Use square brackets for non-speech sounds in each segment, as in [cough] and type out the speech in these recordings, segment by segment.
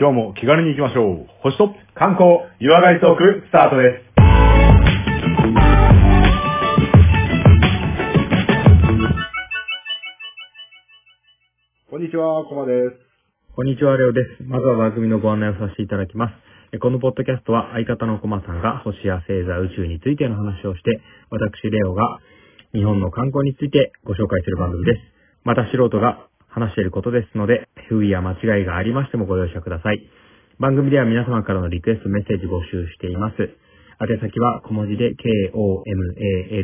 今日も気軽に行きましょう。星と観光、湯上がりトーク、スタートです。こんにちは、コマです。こんにちは、レオです。まずは番組のご案内をさせていただきます。えこのポッドキャストは相方のコマさんが星や星座、宇宙についての話をして、私、レオが日本の観光についてご紹介する番組です。また素人が話していることですので、不意や間違いがありましてもご容赦ください。番組では皆様からのリクエストメッセージ募集しています。宛先は小文字で k-o-m-a-l-e-o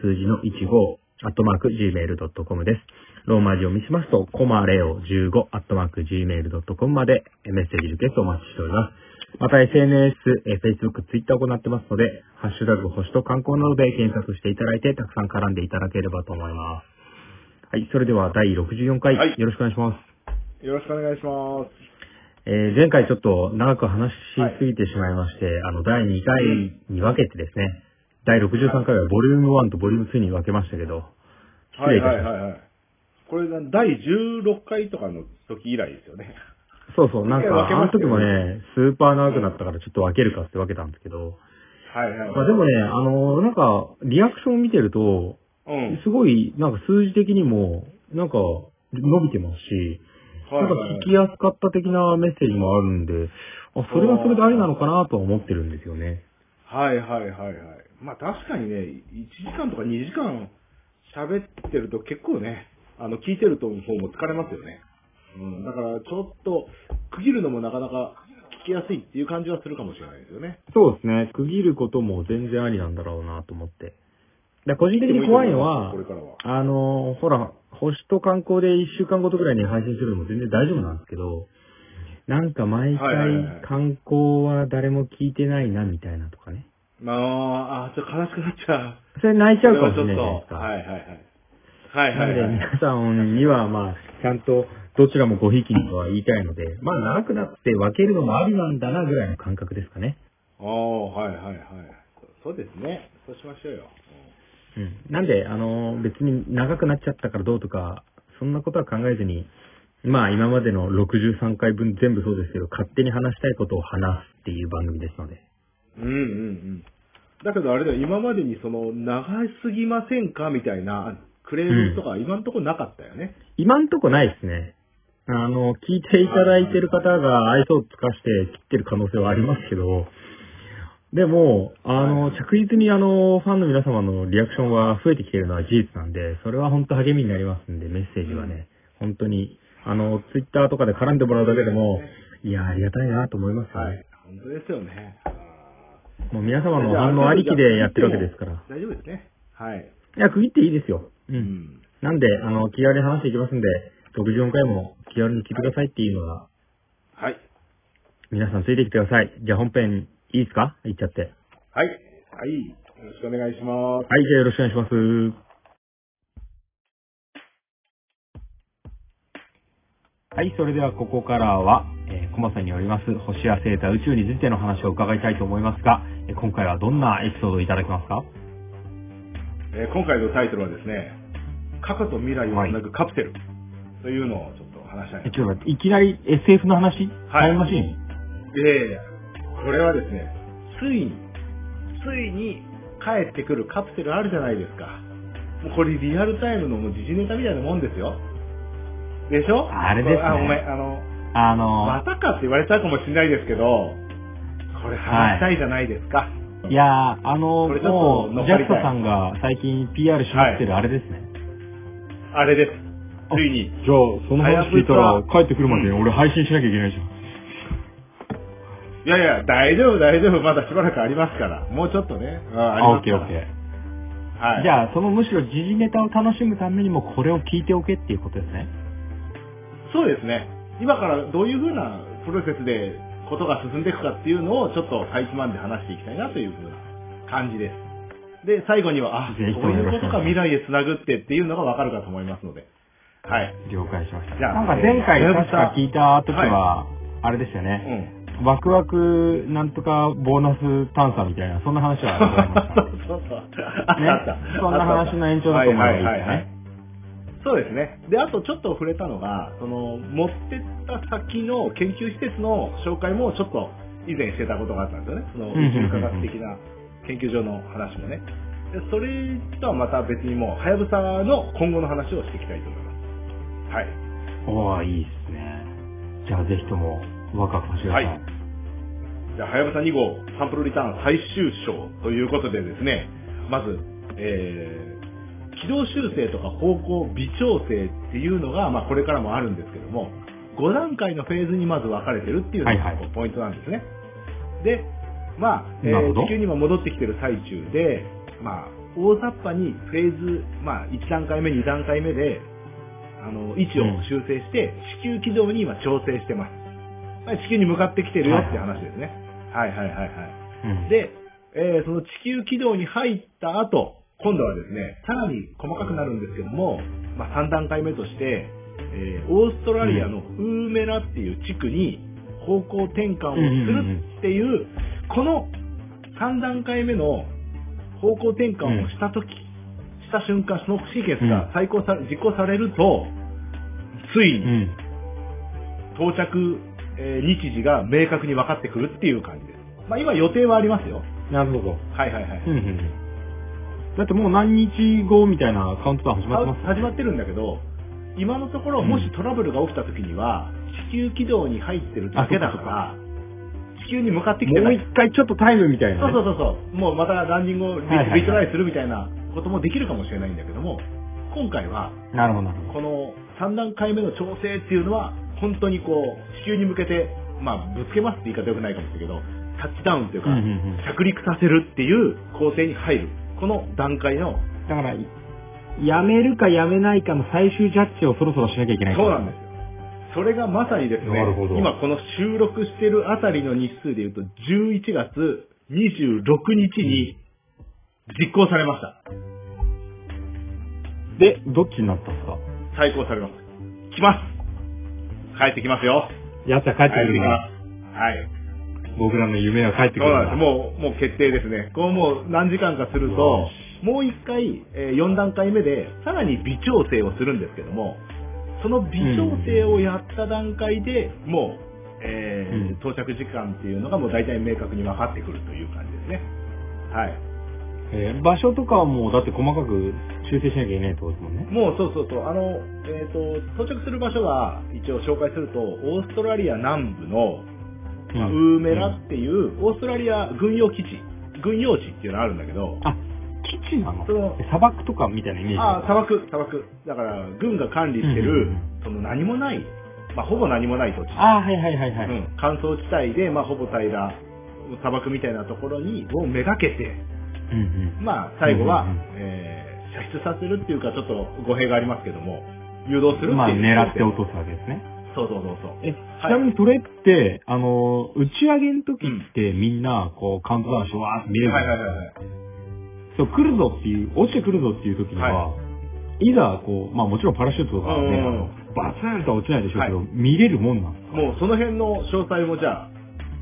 数字の15アットマーク gmail.com です。ローマ字を見しますと、コマレオ15アットマーク gmail.com までメッセージリクエストお待ちしております。また SNS、Facebook、Twitter を行ってますので、ハッシュタグ星と観光などで検索していただいて、たくさん絡んでいただければと思います。はい、それでは第64回、はいよろしくお願いします。よろしくお願いします。えー前回ちょっと長く話しすぎてしまいまして、あの、第2回に分けてですね、第63回はボリューム1とボリューム2に分けましたけど、失はい。はいはいはい。これが第16回とかの時以来ですよね。そうそう、なんか、分けあの時もね、スーパー長くなったからちょっと分けるかって分けたんですけど、はいはい。まあでもね、あの、なんか、リアクションを見てると、うん。すごい、なんか数字的にも、なんか、伸びてますし、なんか聞きやすかった的なメッセージもあるんで、あ、それはそれでありなのかなとは思ってるんですよね。はいはいはいはい。まあ確かにね、1時間とか2時間喋ってると結構ね、あの、聞いてると方も疲れますよね。うん。だからちょっと区切るのもなかなか聞きやすいっていう感じはするかもしれないですよね。そうですね。区切ることも全然ありなんだろうなと思って。で個人的に怖いのは。あの、ほら、星と観光で1週間ごとぐらいに配信するのも全然大丈夫なんですけど、なんか毎はいはいはい回観光は誰も聞いてないなみたいなとかね。まあ、あ、ちょっと悲しくなっちゃう。それ泣いちゃうかもしそれれないじゃないですか。はちょっと、はいはいはい。はいなのではいはい。皆さんにはまあ、ちゃんとどちらもごひいきにとは言いたいので、まあ長くなって分けるのもありなんだなぐらいの感覚ですかね。ああ、はいはいはい。そうですね。そうしましょうよ。うん。なんで、あの、別に長くなっちゃったからどうとか、そんなことは考えずに、まあ今までの63回分全部そうですけど、勝手に話したいことを話すっていう番組ですので。うんうんうん。だけどあれだよ、今までにその、長すぎませんかみたいなクレームとか今んとこなかったよね。今んとこないですね。あの、聞いていただいてる方が愛想をつかして切ってる可能性はありますけど、でも、あの、着実にあの、ファンの皆様のリアクションは増えてきているのは事実なんで、それは本当励みになりますんで、メッセージはね、本当に、あの、ツイッターとかで絡んでもらうだけでも、いや、ありがたいなと思いますよね。はい。本当ですよね。もう皆様の反応ありきでやってるわけですから。大丈夫ですね。はい。いや、区切っていいですよ。う。うんん。なんで、あの、気軽に話していきますんで、64回も気軽に聞いてくださいっていうのが、はい。皆さんついてきてください。じゃあ本編いいですか？いっちゃって。はい。はい。よろしくお願いします。はい、じゃあよろしくお願いします。はい、それではここからは、えー、コマさんによります星や星座宇宙についての話を伺いたいと思いますが、えー今回はどんなエピソードをいただけますか？えー今回のタイトルはですね、過去と未来をつなぐカプセルというのをちょっと話したいえ、なちょっと待って、いきなり SF の話？タイムマシーン？で、これはですね、ついに、ついに帰ってくるカプセルあるじゃないですか。もうこれリアルタイムのもう時事ネタみたいなもんですよ。でしょ？あれですねあ、ごめん、あの、あのまたかって言われちゃうかもしれないですけど、これ話したいじゃないですか。いやー、あのこれちょっともう、ジャクソさんが最近 PR しまってるあれですね。あれです。ついに。じゃあ、その話聞いたら、帰ってくるまで俺配信しなきゃいけないじゃん。いやいや、大丈夫大丈夫。まだしばらくありますから。もうちょっとね。あありますからッケーオッケー。はい。じゃあ、そのむしろ時事ネタを楽しむためにもこれを聞いておけっていうことですね。そうですね。今からどういうふうなプロセスでことが進んでいくかっていうのをちょっとかいつまんで話していきたいなというふうな感じです。で、最後には、あ、そういうことか未来へつなぐってっていうのがわかるかと思いますので。はい。了解しました。じゃあなんか前回えー確か聞いた時は、あれでしたようね。ん。ワクワクなんとかボーナス探査みたいな、そんな話はございました。[laughs] そうそう。あったそんな話の延長だと思えばいいですねはいはいはいはい。そうですね。で、あとちょっと触れたのが、その、持ってった先の研究施設の紹介もちょっと以前してたことがあったんですよね。その、宇宙科学的な研究所の話もね。でそれとはまた別にもう、はやぶさの今後の話をしていきたいと思います。はい。おー、いいっすね。じゃあぜひとも、ワクワクさせてく。はいじゃあ、はやぶさ2号サンプルリターン最終章ということでですね、まず、えー、軌道修正とか方向微調整っていうのが、まあこれからもあるんですけども、5段階のフェーズにまず分かれてるっていうのがはいはいポイントなんですね。で、まあ、えなるほどー地球にも戻ってきてる最中で、まあ、大雑把にフェーズ、まあ、1段階目、2段階目で、あの、位置を修正して、地球軌道に今調整してます。まあ地球に向かってきてるよっていう話ですね。はいはいはいはい。うんで、えーその地球軌道に入った後、今度はですね、さらに細かくなるんですけども、まあ、3段階目として、えーオーストラリアのウーメラっていう地区に方向転換をするっていう、この3段階目の方向転換をしたとき、した瞬間、そのシーケンスが再行さ、実行されると、ついうにん。到着、えー日時が明確に分かってくるっていう感じです。まあ今予定はありますよ。なるほど。はいはいはい。うんうんうん。だってもう何日後みたいなカウントダウン始まってますは始まってるんだけど、今のところうんもしトラブルが起きた時には、地球軌道に入ってるだけだから、地球に向かってきて。もう一回ちょっとタイムみたいな、ね。そうそうそうそう。もうまたランディングをリ,、トライするみたいなこともできるかもしれないんだけども、今回はなるほど。この3段階目の調整っていうのは、本当にこう、地球に向けて、まあ、ぶつけますって言い方良くないかもしれないけど、タッチダウンというか、うんうんうん着陸させるっていう工程に入る。この段階の、だから、やめるかやめないかの最終ジャッジをそろそろしなきゃいけない。そうなんですよ。それがまさにですねなるほど、今この収録してるあたりの日数で言うと、11月26日に実行されました。で、どっちになったんですか？再行されます。来ます帰ってきますよ。やった、帰ってくるんだ。ます。はい。僕らの夢は帰ってくるな。もう、もう決定ですね。こうもう何時間かするよと、もう一回、え4段階目で、さらに微調整をするんですけども、その微調整をやった段階で、もう、えーうん到着時間っていうのがもう大体明確に分かってくるという感じですね。はい。えー場所とかはもうだって細かく修正しなきゃいけないってことですもんね。もうそうそうそう、あの、えっ、と、到着する場所は一応紹介すると、オーストラリア南部の、まあウーメラっていう、オーストラリア軍用基地、軍用地っていうのがあるんだけど、あ、基地なの？その砂漠とかみたいなイメージああ、砂漠、砂漠。だから、軍が管理してうんるうんうん、その何もない、まあ、ほぼ何もない土地。あーはいはいはいはい。うん、乾燥地帯で、まあ、ほぼ平ら、砂漠みたいなところに、をめがけて、うんうん。まあ、最後は、うんうんうんえー射出させるっていうか、ちょっと語弊がありますけども、誘導するっていう。まあ狙って落とすわけですね。そうそうそうそう。え、ちなみにそれって、あの、打ち上げの時ってみんな、こう、カウントダウンしてわーって見れるじゃはいないですか？はいはいはい。そう、来るぞっていう、落ちてくるぞっていう時には、、はいざ、こう、まあもちろんパラシュートとかね、バツンとは落ちないでしょうけど、は見れるもんなんですか？もうその辺の詳細もじゃあ、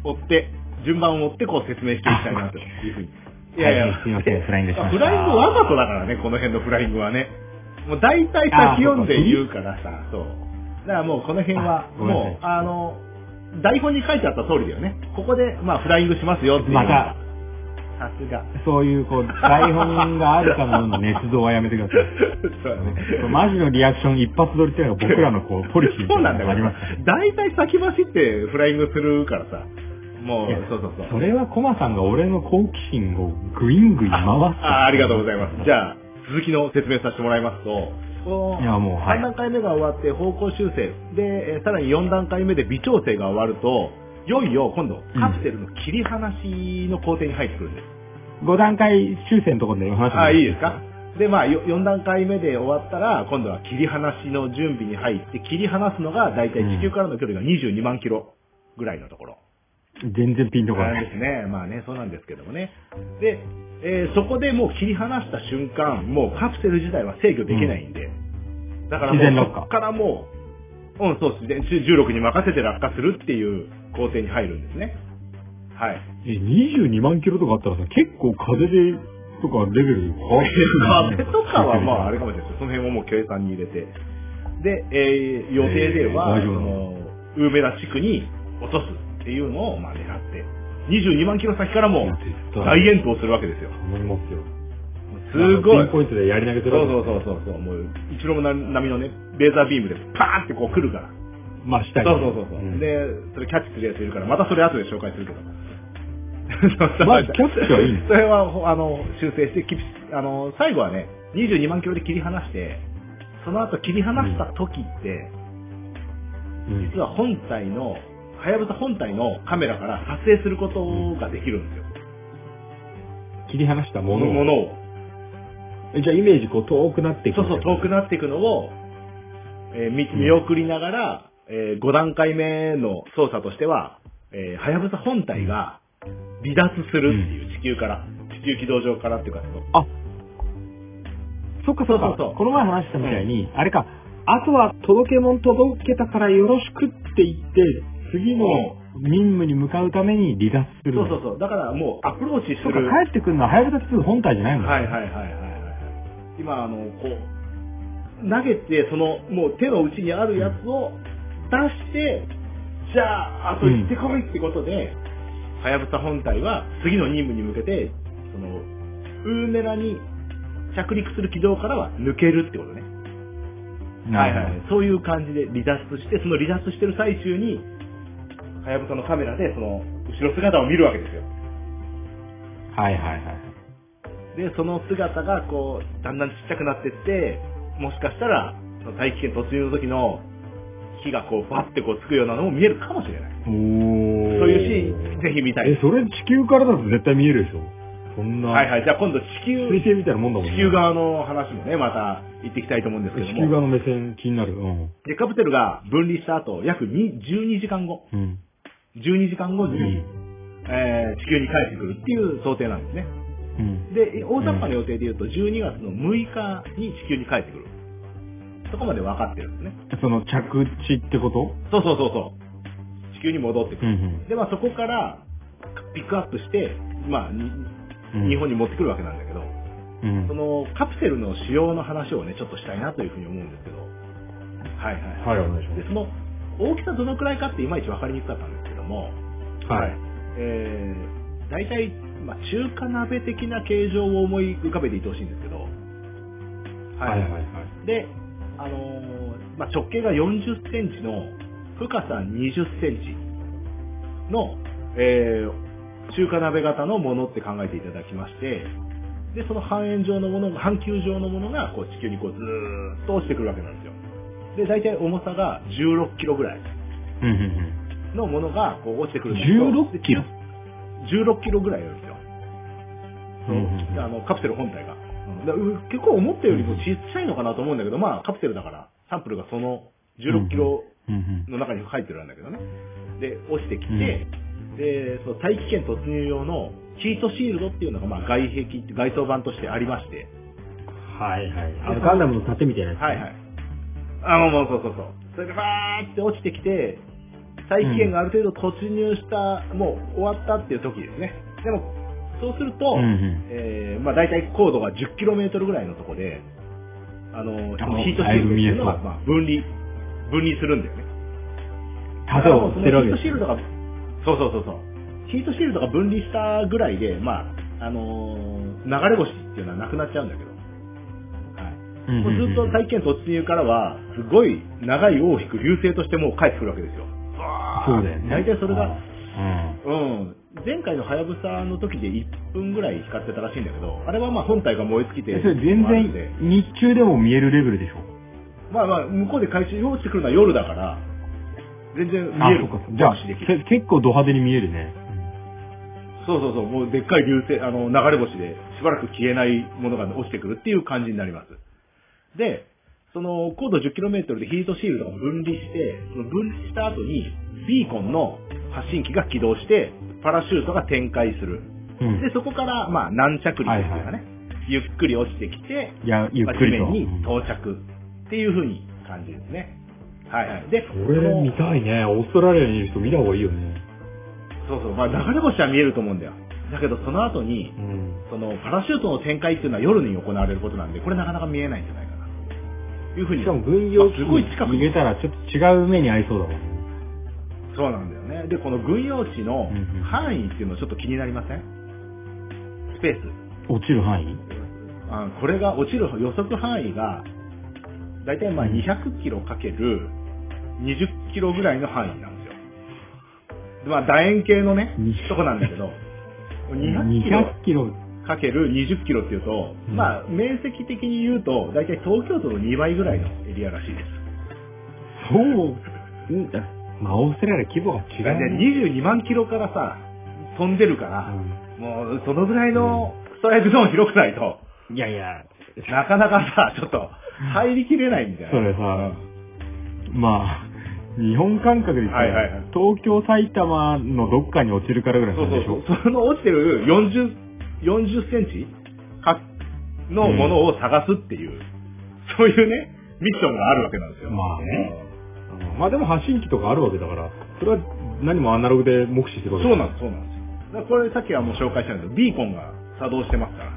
追って、順番を追ってこう説明していきたいなというふうに。いやいや、はいすいませんフライングしましたフライングわざとだからね、この辺のフライングはね。もう大体先読んで言うからさ、そう。だからもうこの辺はもう、あの、台本に書いてあった通りだよね。ここで、まあ、フライングしますよっていう。また。さすが。そういう、こう、台本があるかのような捏造はやめてください。[laughs] そうだね。マジのリアクション一発撮りっていうのが僕らのこう、ポリシーそういななんだよ。大体先走ってフライングするからさ。もうそうそうそう。それはコマさんが俺の好奇心をグイングイ回す。あありがとうございます。じゃあ、続きの説明させてもらいますと、このいやもうはい3段階目が終わって方向修正、で、えーさらに4段階目で微調整が終わると、いよいよ今度、カプセルの切り離しの工程に入ってくるんです。5段階修正のところでお話ああ、いいですか？で、まあ、よ4段階目で終わったら、今度は切り離しの準備に入って、切り離すのが、だいたい地球からの距離が22万キロぐらいのところ。全然ピンとこない。ですね。まあね、そうなんですけどもね。で、えーそこでもう切り離した瞬間、もうカプセル自体は制御できないんで、だからもうそこからもう、うん、そうですね、16に任せて落下するっていう工程に入るんですね。はい。え、22万キロとかあったらさ、結構風でとかレベル変わってる壁とかはまああれかもしれないですその辺はもう計算に入れて。で、えー予定では、えーその、ウーメラ地区に落とすっていうのをまあ狙って、22万キロ先からも大遠投するわけですよ。思いますよ。すごい。ピンポイントでやり投げすそうるそうそうそうそう、もう、一郎並みのね、レーザービームでパーンってこう来るから。まあ、下に。そうそうそうそう、んで、それキャッチするやついるから、またそれ後で紹介するけど。[laughs] まあキャッチはいいの [laughs] それは、ほあの、修正して、きあの、最後はね、22万キロで切り離して、その後切り離した時って、うん実は本体の、はやぶさ本体のカメラから撮影することができるんですよ。切り離したものを。ものを。えじゃあイメージこう遠くなっていくそうそう、遠くなっていくのを、えー見見送りながら、え5段階目の操作としては、えーはやぶさ本体が離脱するっていう、地球から、地球軌道上からっていうか、あ、そっかそっか。そうそうそうこの前話したみたいに、あれか、あとは届け物届けたからよろしくって言って、次の任務に向かうために離脱する。そうそうそう。だからもうアプローチすそっか、る。帰ってくるのは、はやぶさ2本体じゃないのはいはいはいはい。今、あの、こう、投げて、その、もう手の内にあるやつを出して、じゃあ、あと行ってこいってことで、はやぶさ本体は次の任務に向けて、その、ウーメラに着陸する軌道からは抜けるってことね。はいはい。そういう感じで離脱して、その離脱してる最中に、はやぶさのカメラで、その、後ろ姿を見るわけですよ。はいはいはい。で、その姿がこう、だんだんちっちゃくなってって、もしかしたら、その大気圏突入の時の火がこう、バッてこうつくようなのも見えるかもしれない。おー。そういうシーン、ぜひ見たいえ、。それ地球からだと絶対見えるでしょ？そんな。はいはい。じゃあ今度地球、水星みたいなもんだもんね。地球側の話もね、また行っていきたいと思うんですけども。地球側の目線気になる。うん。で、カプセルが分離した後、約に12時間後、うん。12時間後に、うんえー地球に帰ってくるっていう想定なんですね。うん。で、大雑把な予定で言うと、12月の6日に地球に帰ってくる。そこまで分かってるんですね。その着地ってこと？そうそうそうそう。地球に戻ってくる。んで、まあそこからピックアップして、まあ。日本に持ってくるわけなんだけど、うん。そのカプセルの仕様の話をね、ちょっとしたいなというふうに思うんですけど、はいはい。はい、お願いしまで、その大きさどのくらいかっていまいち分かりにくかったんですも、す。はい。えー、大体、まあ、中華鍋的な形状を思い浮かべていてほしいんですけど、はいはいはい。で、あのーまあ、直径が40センチの深さ20センチの、えー中華鍋型のものって考えていただきまして、で、その半円状のものが、半球状のものが、こう地球にこうずーっと落ちてくるわけなんですよ。で、大体重さが16キロぐらいうんうんのものがこう落ちてくるんですけど16キロ？で16キロぐらいあるんですよ。うんうんうんあのカプセル本体が。結構思ったよりも小さいのかなと思うんだけど、まあカプセルだからサンプルがその16キロの中に入ってるんだけどね。で、落ちてきて、で、その大気圏突入用のヒートシールドっていうのがまあ外壁、外装板としてありまして、はいはい。あの、ガンダムの盾みたいなやつ。はいはい。あ、もうもうそうそうそう。それでバーって落ちてきて、大気圏がある程度突入した、もう終わったっていう時ですね。でも、そうすると、うんうんえーまあ大体高度が 10km ぐらいのとこで、あの、そあのヒートシールドっていうのが、だいぶ見えそうまあ分離、分離するんだよね。盾を捨てるわけですヒートシールドが、そうそうそうそう。ヒートシールドが分離したぐらいで、まあ、あのー流れ星っていうのはなくなっちゃうんだけど、はい。うんもうずっと大気圏突入からは、すごい長い尾を引く流星としてもう帰ってくるわけですよ。そうだよね。大体それがうん。うん。前回のハヤブサの時で1分ぐらい光ってたらしいんだけど、あれはまあ本体が燃え尽きて、えそれ全然日中でも見えるレベルでしょ？まあまあ、向こうで回収落ちてくるのは夜だから、全然見える。あ、そうか。じゃあ結構ド派手に見えるね。そうそうそう、もうでっかい流星、あの、流れ星でしばらく消えないものが落ちてくるっていう感じになります。で、その高度 10km でヒートシールドが分離して、その分離した後にビーコンの発信機が起動して、パラシュートが展開する。うん。で、そこから、まあ、軟着陸っていうかね、はいはゆっくり落ちてきて、いや、ゆっくりと。まあ地面に到着っていう風に感じですね。はいはい。で、それ見たいね。オーストラリアにいる人見た方がいいよね。そうそう、まあ、流れ星は見えると思うんだよ。だけどその後に、うん。そのパラシュートの展開っていうのは夜に行われることなんで、これなかなか見えないんじゃないかな。というふうに。しかも軍用機。入れたらちょっと違う目に合いそうだもんね。そうなんだよね。で、この軍用地の範囲っていうのちょっと気になりません？スペース。落ちる範囲？あこれが落ちる予測範囲が、だいたいまあうん200キロかける20キロぐらいの範囲なんですよ。でまあ楕円形のねに、とこなんだけど、200キロ200キロ。かける20キロっていうと、うんまあ面積的に言うと、だいたい東京都の2倍ぐらいのエリアらしいです。そう。うんまあ、オーストラリア規模が違うでね。22万キロからさ、飛んでるから、うもうそのぐらいのストライクゾーン広くないと、んいやいや、なかなかさ、ちょっと入りきれないんだよ。それさまあ、日本感覚で言ったら、東京、埼玉のどっかに落ちるからぐらいそうなんでしょ？そうそう。その落ちてる40、40センチ？かのものを探すっていう、そういうね、ミッションがあるわけなんですよ。まあねまあでも発信機とかあるわけだから、それは何もアナログで目視してるわけそうなんです、そうなんですこれさっきはもう紹介したんですけど、ビーコンが作動してますから。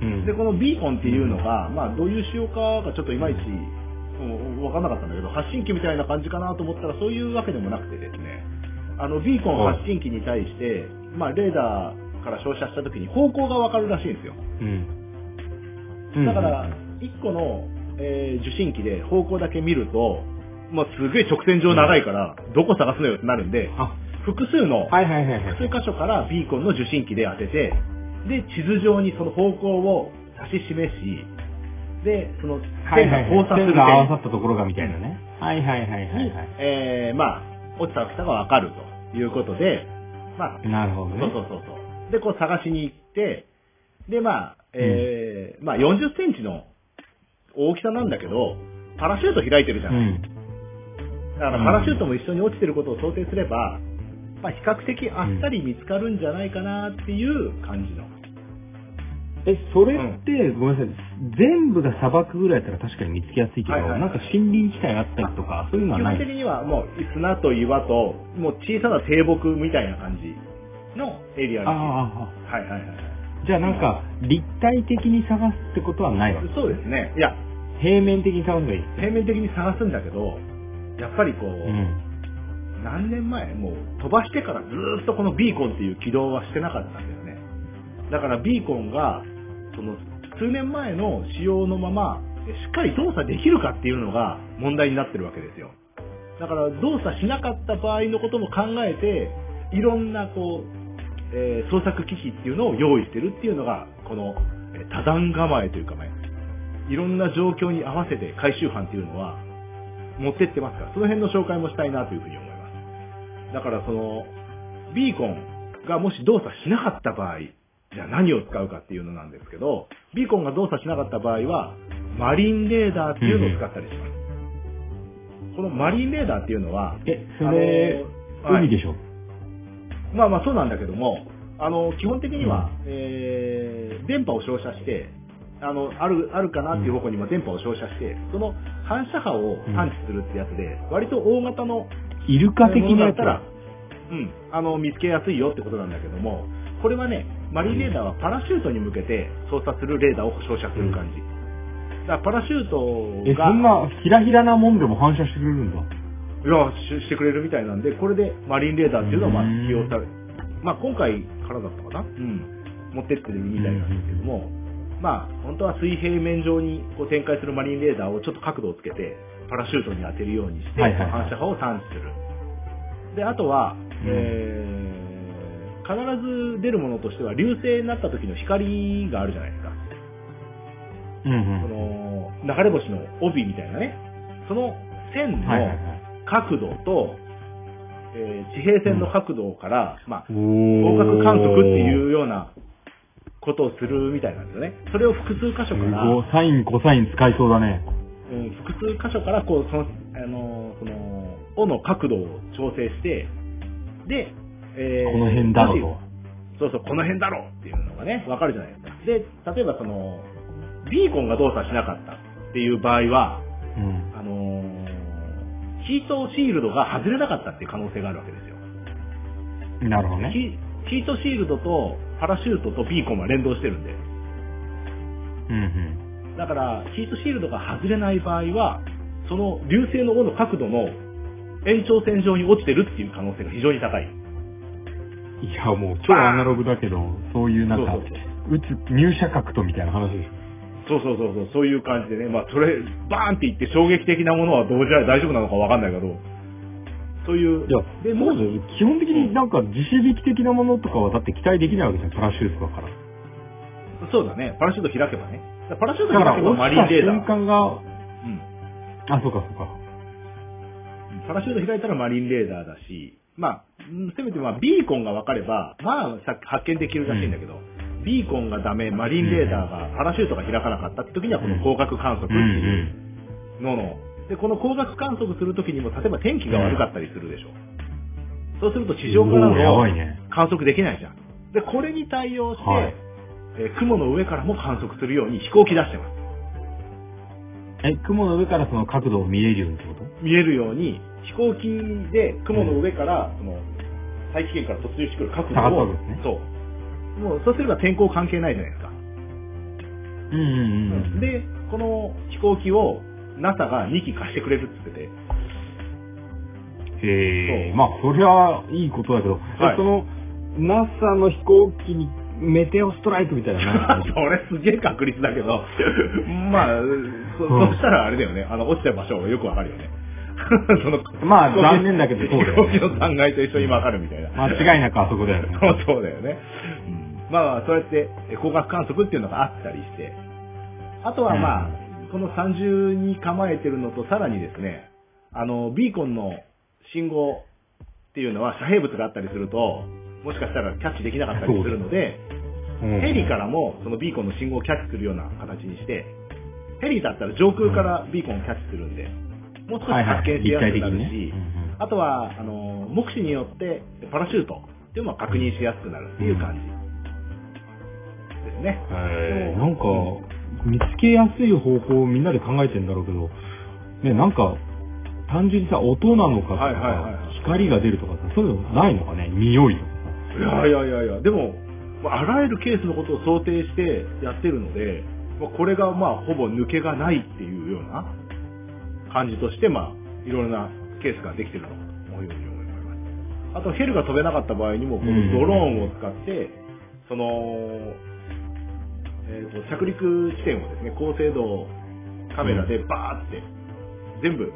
うん。で、このビーコンっていうのが、まあどういう仕様かがちょっといまいち、うんわかんなかったんだけど、発信機みたいな感じかなと思ったらそういうわけでもなくてですね、あの、ビーコン発信機に対して、まあレーダーから照射した時に方向がわかるらしいんですよ。うん。だから、1個の、えー受信機で方向だけ見ると、まあ、すげえ直線上長いから、どこ探すのよってなるんで、あ、複数の、はいはいはいはい。複数箇所からビーコンの受信機で当てて、で、地図上にその方向を指し示し、で、そのはいはいはい。線が交差する線が合わさ点ったところがみたいなね。はいはいはいはいにはい。、えー、まあ、落ちた大きさがわかるということで、まあ、なるほどね。そうそうそうそう。で、こう探しに行って、で、まあ、えーまあ40センチの大きさなんだけど、パラシュート開いてるじゃない。うん。だからパラシュートも一緒に落ちてることを想定すれば、まあ比較的あっさり見つかるんじゃないかなっていう感じの。え、それって、ごめんなさい。全部が砂漠ぐらいだったら確かに見つけやすいけど、はいはいはいなんか森林地帯あったりとか、そういうのはない？基本的にはもう砂と岩と、もう小さな低木みたいな感じのエリアらしい。ああ、はいはいはい。じゃあなんか、立体的に探すってことはないわけそうですね。いや、平面的に探せばいい。平面的に探すんだけど、やっぱりこう、うん。何年前もう飛ばしてからずーっとこのビーコンっていう起動はしてなかったんだよね。だからビーコンが、その数年前の仕様のまま、しっかり動作できるかっていうのが問題になってるわけですよ。だから動作しなかった場合のことも考えて、いろんなこう、えー創作機器っていうのを用意してるっていうのが、このえー多段構えというかね、いろんな状況に合わせて回収班っていうのは持ってってますから、その辺の紹介もしたいなというふうに思います。だからその、ビーコンがもし動作しなかった場合、じゃあ何を使うかっていうのなんですけど、ビーコンが動作しなかった場合は、マリンレーダーっていうのを使ったりします。このマリンレーダーっていうのは、え、それ、あのはい海でしょ？まあまあそうなんだけども、あの、基本的には、えー、電波を照射して、あの、ある、あるかなっていう方向にも電波を照射して、その反射波を探知するってやつで、割と大型のイルカ的なやつだったら、うん、あの、見つけやすいよってことなんだけども、これはね、マリンレーダーはパラシュートに向けて操作するレーダーを照射する感じ。だからパラシュートえ、が、そんな、ひらひらなもんでも反射してくれるんだ。いやししてくれるみたいなんで、これでマリンレーダーっていうのをまあうん起用され、まあ今回からだったかな？うん。持ってってるみたいなんですけども、まあ本当は水平面上にこう展開するマリンレーダーをちょっと角度をつけて、パラシュートに当てるようにして、はいはいはい反射波を探知する。で、あとは、うんえー、必ず出るものとしては、流星になった時の光があるじゃないですか。うんその、流れ星の帯みたいなね。その線うん。の。角度と、えー地平線の角度から、まあ、お方角観測っていうようなことをするみたいなんですよね。それを複数箇所から、サイン、コサイン使いそうだね。うん複数箇所から、こう、その、あのーその、尾の角度を調整して、で、えーこの辺だろうもしそうそう、この辺だろうっていうのがね、わかるじゃないですか。で、例えばその、ビーコンが動作しなかったっていう場合は、と。うん。あのーヒートシールドが外れなかったっていう可能性があるわけですよ。なるほどね。ヒヒートシールドと、パラシュートとビーコンは連動してるんで。うんだから、ヒートシールドが外れない場合は、その流星の尾の角度の延長線上に落ちてるっていう可能性が非常に高い。うん。いや、もう超アナログだけど、そういうなんか、打つ、入射角度みたいな話です。そうそうそうそう、そういう感じでね。まあ、それ、バーンっていって衝撃的なものはどうじゃ大丈夫なのかわかんないけど、そういう。いや、で、もうそ。基本的になんか自主力的なものとかはだって期待できないわけじゃん、パラシュートだから。そうだね。パラシュート開けばね。パラシュート開けばマリンレーダー。瞬間が、うん。あ、そうかそうか。パラシュート開いたらマリンレーダーだし、まあ、うんせめてまあビーコンが分かれば、まあさ発見できるらしいんだけど、ビーコンがダメ、マリンレーダーがパラシュートが開かなかったって時にはこの光学観測っていうのの、で、この光学観測する時にも、例えば天気が悪かったりするでしょ。そうすると地上からのね。観測できないじゃん。で、これに対応して、はいえー雲の上からも観測するように飛行機出してます。え、雲の上からその角度を見れるようにってこと？見えるように、飛行機で雲の上から、その、大気圏から突入してくる角度を、ねそう。もう、そうすれば天候関係ないじゃないですか。うんうんうん。で、この飛行機を NASA が2機貸してくれるって言ってて、へえ、まあ、そりゃいいことだけど、はいえその、NASA の飛行機にメテオストライクみたいな [laughs] それすげえ確率だけど、[laughs] まあ、そうんそしたらあれだよね。あの、落ちた場所がよくわかるよね。[laughs] そのまあ残念だけどそうだよね飛行機の残骸と一緒にわかるみたいな。間違いなくあそこだよね。そうそうだよね。うんまあまあ、そうやってえ光学観測っていうのがあったりして、あとはまあ、この三重に構えてるのとさらにですね、あの、ビーコンの信号っていうのは遮蔽物があったりすると、もしかしたらキャッチできなかったりするので、うんヘリからもそのビーコンの信号をキャッチするような形にして、ヘリだったら上空からビーコンをキャッチするんで、もう少し発見しやすくなるし、あとは、あの、目視によってパラシュートっていうのは確認しやすくなるっていう感じですね。へー。なんか、見つけやすい方法をみんなで考えてんだろうけど、ね、なんか、単純にさ、音なのかとかはいはいはいはい。さ、光が出るとかさ、そういうのないのかね匂いとか。いやいやいやいや、でも、まああらゆるケースのことを想定してやってるので、まあ、これがまあほぼ抜けがないっていうような感じとして、まあ、いろいろなケースができてるのかと思うように思います。あと、ヘルが飛べなかった場合にも、このドローンを使って、その、えーと着陸地点をですね、高精度カメラでバーって、全部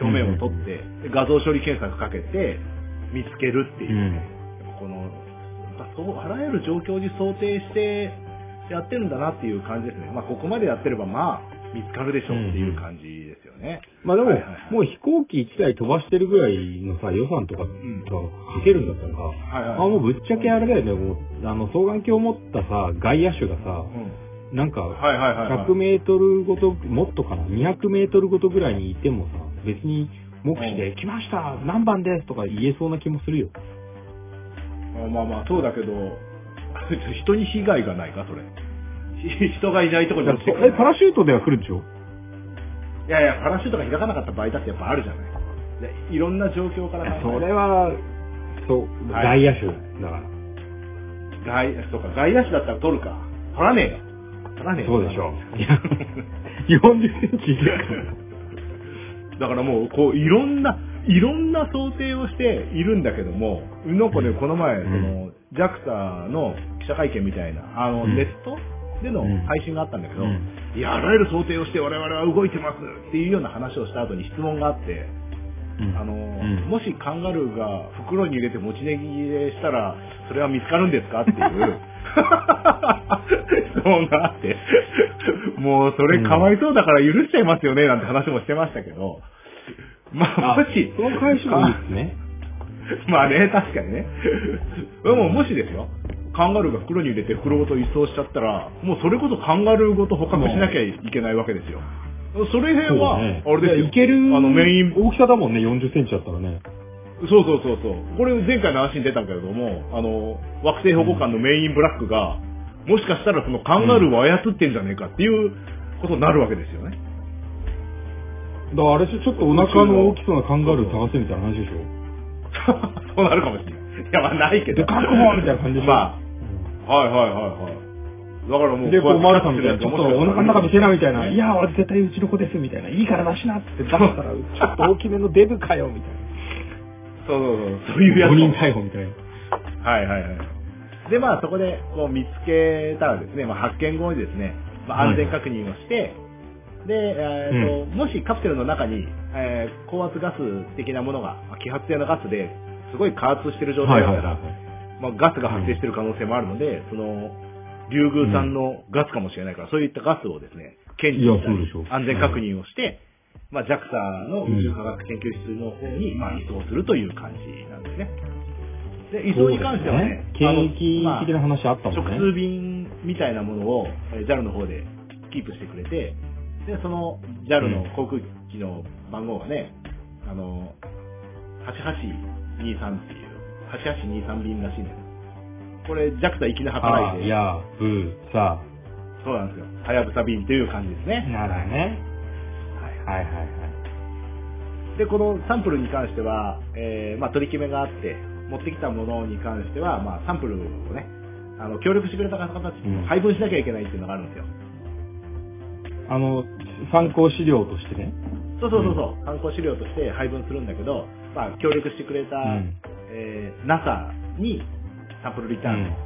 表面を撮って、で画像処理検索かけて、見つけるっていう。ね、やっぱこの、そう、あらゆる状況に想定してやってるんだなっていう感じですね。まあ、ここまでやってれば、まあ、見つかるでしょうっていう感じね。まあでも、はいはいはいもう飛行機1台飛ばしてるぐらいのさ、予算とか、んかけるんだったらさ、はいはい。あもうぶっちゃけあれだよね、もう、あの、双眼鏡を持ったさ、外野手がさ、うん。なんか、はいはいはい、はい。100メートルごと、もっとかな、200メートルごとぐらいにいてもさ、別に目視で、来ました何番です？とか言えそうな気もするよ。あまあまあ、そうだけど、[laughs] 人に被害がないか、それ。ひ人がいないところに落ちてくるえ、パラシュートでは来るでしょ？いやいや、パラシュートが開かなかった場合だってやっぱあるじゃない。でいろんな状況から考えそれは、そう、はい外野手だから。外、そうか、外野手だったら取るか。取らねえよ。取らねえよ。そうでしょう。いや40センチ。だからもう、こう、いろんな、いろんな想定をしているんだけども、なんかね、この前、うんその、JAXA の記者会見みたいな、あの、うんネットでのうん配信があったんだけど、うんいや、あらゆる想定をして我々は動いてますっていうような話をした後に質問があって、うんあの、うんもしカンガルーが袋に入れて持ちネギでしたら、それは見つかるんですかっていう。[laughs] 質問があって、もうそれかわいそうだから許しちゃいますよね、なんて話もしてましたけど、まあ、もし、その返しもいいですね。[laughs] まあね、確かにね。でももしですよ、カンガルーが袋に入れて袋ごと移送しちゃったら、もうそれこそカンガルーごと捕獲しなきゃいけないわけですよ。それ辺は、あれですよ。いける、あのメイン大きさだもんね、40センチだったらね。そうそうそうそう。これ前回の話に出たけれども、あの、惑星保護官のメインブラックが、もしかしたらそのカンガルーを操ってんじゃねえかっていうことになるわけですよね。だからあれでしょちょっとお腹の大きそうなカンガルー探せみたいな話でしょ？[laughs] そうなるかもしれない。いや、まあないけど。で、確保みたいな感じでしょ？まあ、はいはいはいはい。だからもう、で、こう、やマルさんみたいな、ちょっとお腹の中見せなみたいな、いや、俺絶対うちの子ですみたいな、いいから出しなって出したら、ちょっと大きめのデブかよみたいそうそうそう、そういうやな。つ。5人逮捕みたいな。はいはいはい。で、まあそこでこう見つけたらですね、まあ発見後にですね、まあ安全確認をして、で、えーともしカプセルの中に、えー高圧ガス的なものが、まあ揮発性のガスですごい加圧してる状態だったら、まあ、ガスが発生している可能性もあるので、その、竜宮さんのガスかもしれないから、そういったガスをですね、検知した安全確認をして、まあ、JAXA の宇宙科学研究室の方に、まあ、移送するという感じなんですね。で、移送に関してはね、検疫あの的な話あったもんね。直通便みたいなものをえー JAL の方でキープしてくれて、で、その JAL の航空機の番号がね、あの、8823っていう、8823便らしいんです。これ JAXA 行きのあ計らいで、いや、ぶ、さ、そうなんですよ。はやぶさ便という感じですね。なるほどね。はいはいはいはい。で、このサンプルに関しては、えーまあ、取り決めがあって、持ってきたものに関しては、まあ、サンプルをね、あの、協力してくれた方たちに配分しなきゃいけないっていうのがあるんですよ。あの、参考資料としてね。そうそうそうそう、参考資料として配分するんだけど、まあ、協力してくれた、うんえー NASA にサンプルリターンを、うん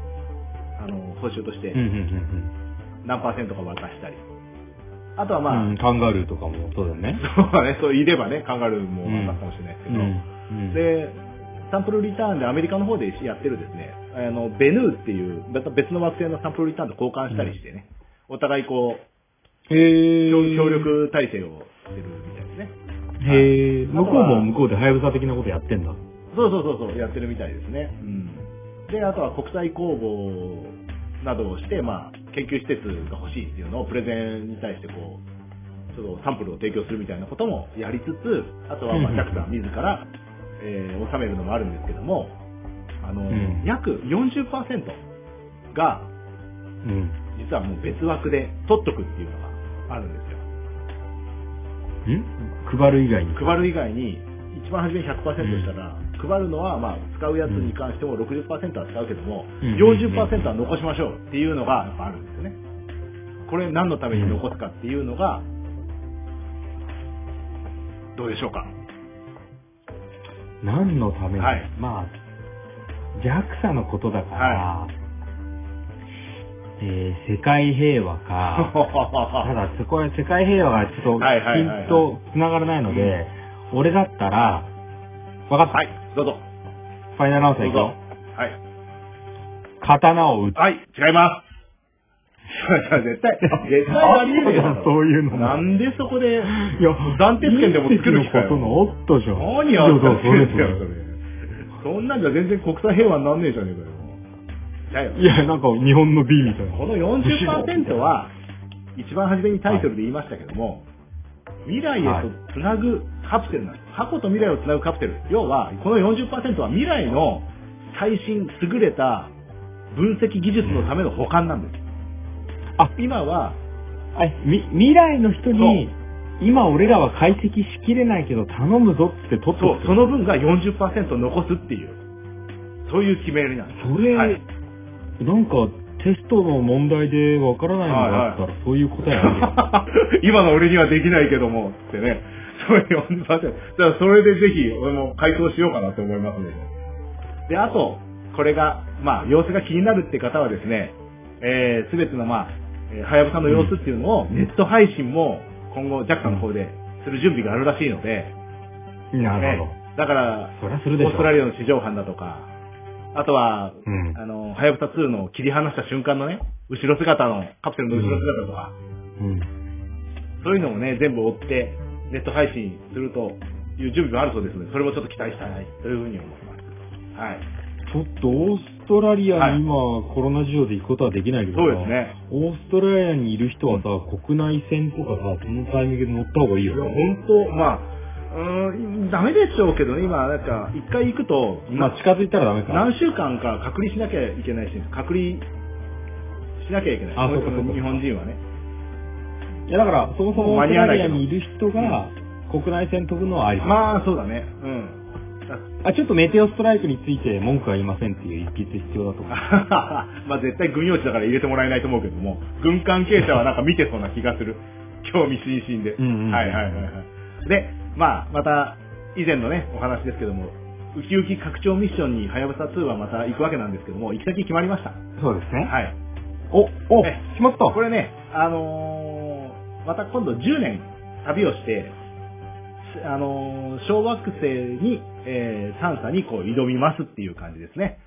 あの、報酬としてうんうんうん何パーセントか渡したり。あとはうん。まあ、うん、カンガルーとかもそうだよね。そうだね、そういればね、カンガルーも渡すかもしれないですけど、うん。で、サンプルリターンでアメリカの方でやってるですね、あの、ベヌーっていう、また別の惑星のサンプルリターンと交換したりしてね、お互いこう、へー協協力体制をしてるみたいですね。へえ、はい向こうも向こうでハヤブサ的なことやってんだ。そうそうそうそう、やってるみたいですね。うん。で、あとは国際公募などをして、まあ、研究施設が欲しいっていうのをプレゼンに対してこう、ちょっとサンプルを提供するみたいなこともやりつつ、あとはまあ、うん自ら、えー、収めるのもあるんですけども、あの、ん約40%が、うん。実はもう別枠で取っとくっていうのがあるんですよ。ん？配る以外に。配る以外に、一番初めに100%したら、配るのは、まあ、使うやつに関しても60%は使うけども、うん。40%は残しましょうっていうのが、やっぱあるんですよね。これ何のために残すかっていうのが、どうでしょうか？何のために、はい。まあ、JAXA のことだから、はえー世界平和か、[laughs] ただ、そこは世界平和がちょっとピンと繋がらないので、俺だったら、わかった。はい、どうぞ。ファイナルアンサーいうくよ。。はい。刀を撃つ。はい、違います。[laughs] 絶対、絶対ありえねえだろそういうのもなんでそこで、いや、暫定試験でも作る気かよ隕石のことのおっとじゃん。何やってそうそうそれんだよ、それ。そんなんじゃ全然国際平和になんねえじゃねえかよ。いや、なんか日本の B みたいな。この40%は、一番初めにタイトルで言いましたけども、未来へとつなぐカプセルなんです。過去と未来をつなぐカプセル。要は、この40%は未来の最新、優れた分析技術のための保管なんです。あ今は、あみ未来の人に、今俺らは解析しきれないけど頼むぞって取っとく、そうその分が40%残すっていう、そういう決めりなんです。それ、はいなんかテストの問題でわからないのがあったら、そういう答えあるよ。[laughs] 今の俺にはできないけども、ってね。そういう40%。だからそれでぜひ、俺も回答しようかなと思いますね。で、あと、これが、まあ、様子が気になるって方はですね、えー、すべての、まあ、えーはやぶさの様子っていうのを、ネット配信も、今後、JAXA の方でする準備があるらしいので、なるほねだから、そりゃするでしょオーストラリアの地上班だとか、あとは、うんあの、はやぶさ2の切り離した瞬間のね、後ろ姿の、カプセルの後ろ姿とか、ど。うん。そういうのもね、全部追って、ネット配信するという準備があるそうですので、それもちょっと期待したいというふうに思います。はい。ちょっとオーストラリアに今、コロナ事情で行くことはできないけどさそうですね。オーストラリアにいる人はさ、国内線とかさ、そのタイミングで乗った方がいいいや、よ。本当まあ、うーん、ダメでしょうけどね、今、なんか、一回行くと、まあ近づいたらダメか。何週間か隔離しなきゃいけないし、隔離しなきゃいけない。あそうかそうか日本人はね。いやだから、そもそもオーストラリアにいる人が、国内線飛ぶのはあり。まあ、そうだね。うん。あ、ちょっとメテオストライクについて文句は言いませんっていう一筆必要だと思う。[laughs] まあ絶対軍用地だから入れてもらえないと思うけども、軍関係者はなんか見てそうな気がする。[laughs] 興味津々で。うんうんうんはいはいはいはい。で、まあ、また、以前のね、お話ですけども、ウキウキ拡張ミッションに、はやぶさ2はまた行くわけなんですけども、行き先決まりました。そうですね。はい。お、お、え決まった。これね、あのーまた今度10年旅をして、あのー小惑星に、えー探査にこう挑みますっていう感じですね。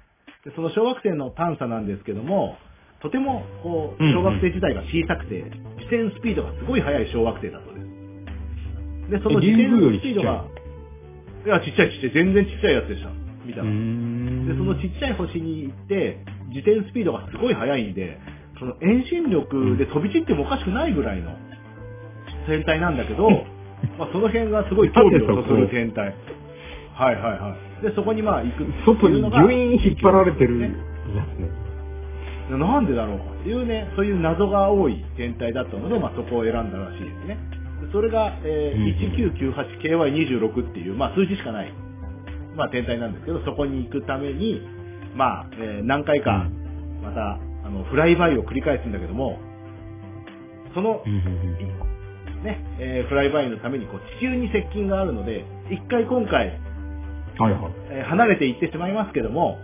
でその小惑星の探査なんですけども、とてもこう小惑星自体が小さくて、自転スピードがすごい速い小惑星だそうです。で、そのえ自転スピードが、いや、ちっちゃいちっちゃい、全然ちっちゃいやつでした。見たら。んで、そのちっちゃい星に行って、自転スピードがすごい速いんで、その遠心力で飛び散ってもおかしくないぐらいの天体なんだけど、[laughs] まあその辺がすごい興味をそそる天体。はいはいはい。で、そこにまあ行く外にいうのが。ギュイーン引っ張られてるやねつね。なんでだろうかっていうね、そういう謎が多い天体だったので、まあそこを選んだらしいですね。でそれが、えうんー、1998KY26 っていう、まあ数字しかない、まあ天体なんですけど、そこに行くために、まあ、えー何回か、また、あの、フライバイを繰り返すんだけども、そのね、えーフライバイのためにこう地球に接近があるので、一回今回、はいはい。えー離れていってしまいますけども、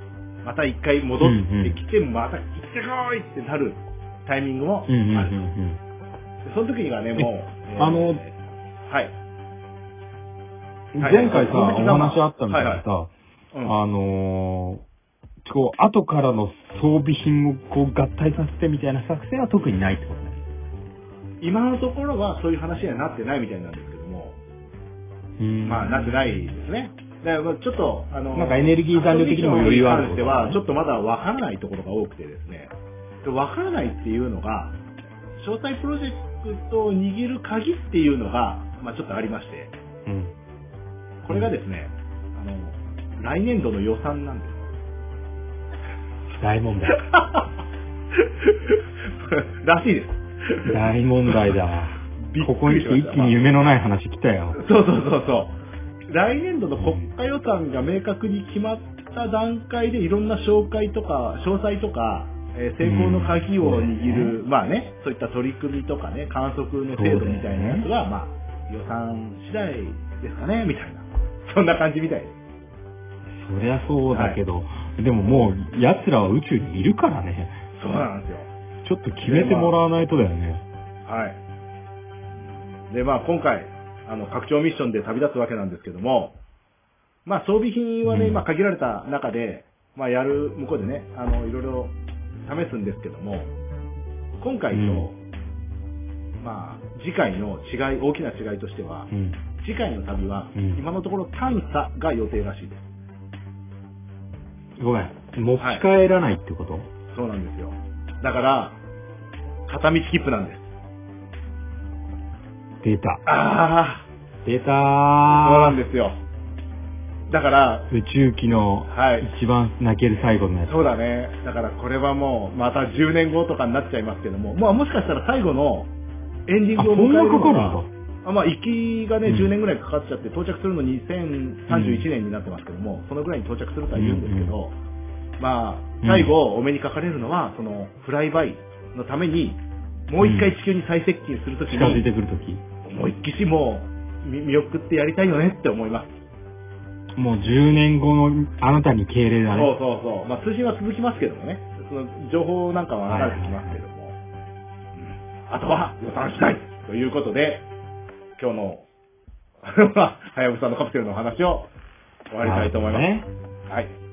また一回戻ってきて、また行ってこいってなるタイミングもあうんうんうんる。うん。でその時にはね、もう、えーあのはい。はい前回さ、はいお話あったみたいなさ、うんあのー、こう、後からの装備品をこう合体させてみたいな作戦は特にないってことね。今のところはそういう話にはなってないみたいなんですけども、まあ、なってないですね。だからまあちょっと、あの、なんかエネルギー残量的にも余裕あるに関しては、ちょっとまだわからないところが多くてですね、でわからないっていうのが、詳細プロジェクトを握る鍵っていうのが、まあちょっとありまして、うん。これがですね、あの、来年度の予算なんです。大問題。[laughs] らしいです。[laughs] 大問題だ。ここに来て一気に夢のない話来たよ。そうそうそうそう。来年度の国家予算が明確に決まった段階でいろんな紹介とか、詳細とか、えー成功の鍵を握る、まあね、そういった取り組みとかね、観測の制度みたいなやつは、まあ、予算次第ですかね、みたいな。そんな感じみたいです。そりゃそうだけど、でももう奴らは宇宙にいるからね。そうなんですよ。ちょっと決めてもらわないとだよね。はい。で、まあ今回、あの、拡張ミッションで旅立つわけなんですけども、まあ装備品はね、うんまあ限られた中で、まあやる向こうでね、あの、いろいろ試すんですけども、今回と、うんまあ次回の違い、大きな違いとしては、うん。次回の旅は、うん今のところ探査が予定らしいです。ごめん。持ち帰らないってこと、そうなんですよ。だから、片道切符なんです。出た。ああ、出たそうなんー。ですよ。だから、宇宙機のはい一番泣ける最後のやつ。そうだね。だからこれはもう、また10年後とかになっちゃいますけども、まあもしかしたら最後のエンディンあ、グを迎えるの。あまあ行きがね、うん10年ぐらいかかっちゃって、到着するの2031年になってますけども、そのぐらいに到着するとは言うんですけど、まあ、最後お目にかかれるのは、そのフライバイのために、もう一回地球に再接近するとき近づいに、てくるとき。思いっきしもう見見送ってやりたいよねって思います。もう10年後のあなたに敬礼だそうね。そうそう。まあ通信は続きますけどもね。その情報なんかは流れてきますけども。うんあとは予算次第ということで、今日の、[laughs] はやぶさのカプセルの話を終わりたいと思います。ね。はい。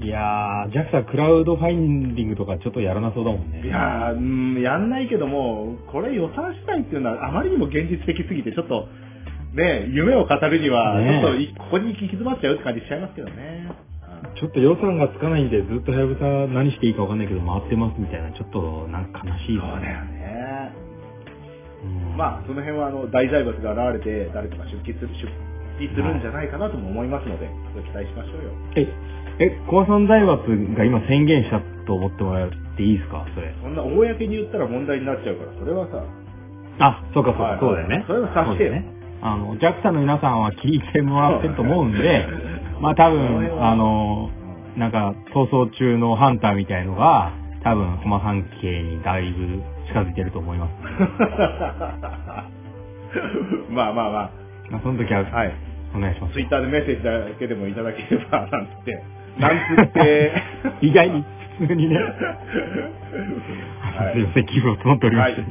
いやー、JAXA クラウドファインディングとかちょっとやらなそうだもんね。いやー、うん、やんないけども、これ予算次第っていうのはあまりにも現実的すぎて、ちょっと、ね、夢を語るには、ねちょっといここに行き詰まっちゃうって感じしちゃいますけどね。ちょっと予算がつかないんで、ずっとはやぶさ何していいかわかんないけど回ってますみたいな、ちょっとなんか悲しいそうだよね。うんまあ、その辺はあの大財閥が現れて、誰かが出揮する、出費するんじゃないかなとも思いますので、それ期待しましょうよ。え、え、コアさん財閥が今宣言したと思ってもらっていいですか？それ。そんな公に言ったら問題になっちゃうから、それはさ、あ、そうかそうか、はいそうだよね。それは察してよね。あの、JAXA の皆さんは聞いてもらってると思うんで、まあ多分、あの、なんか、逃走中のハンターみたいのが、多分、駒半径にだいぶ近づいてると思います。[laughs] まあまあままあ、その時は、あ、はい。お願いしますツ。イッターでメッセージだけでもいただければ、なんて、なんつって、意外に普通にね、はい。すいません、気分を保っておりまして。はい。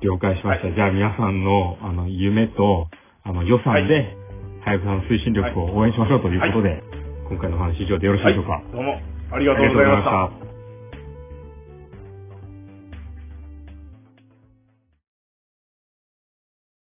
了解しました。はい。じゃあ皆さんの、あの、夢と、あの、予算で、はやぶさの推進力を応援しましょうということで、今回のお話以上でよろしいでしょうか？どうも。ありがとうございました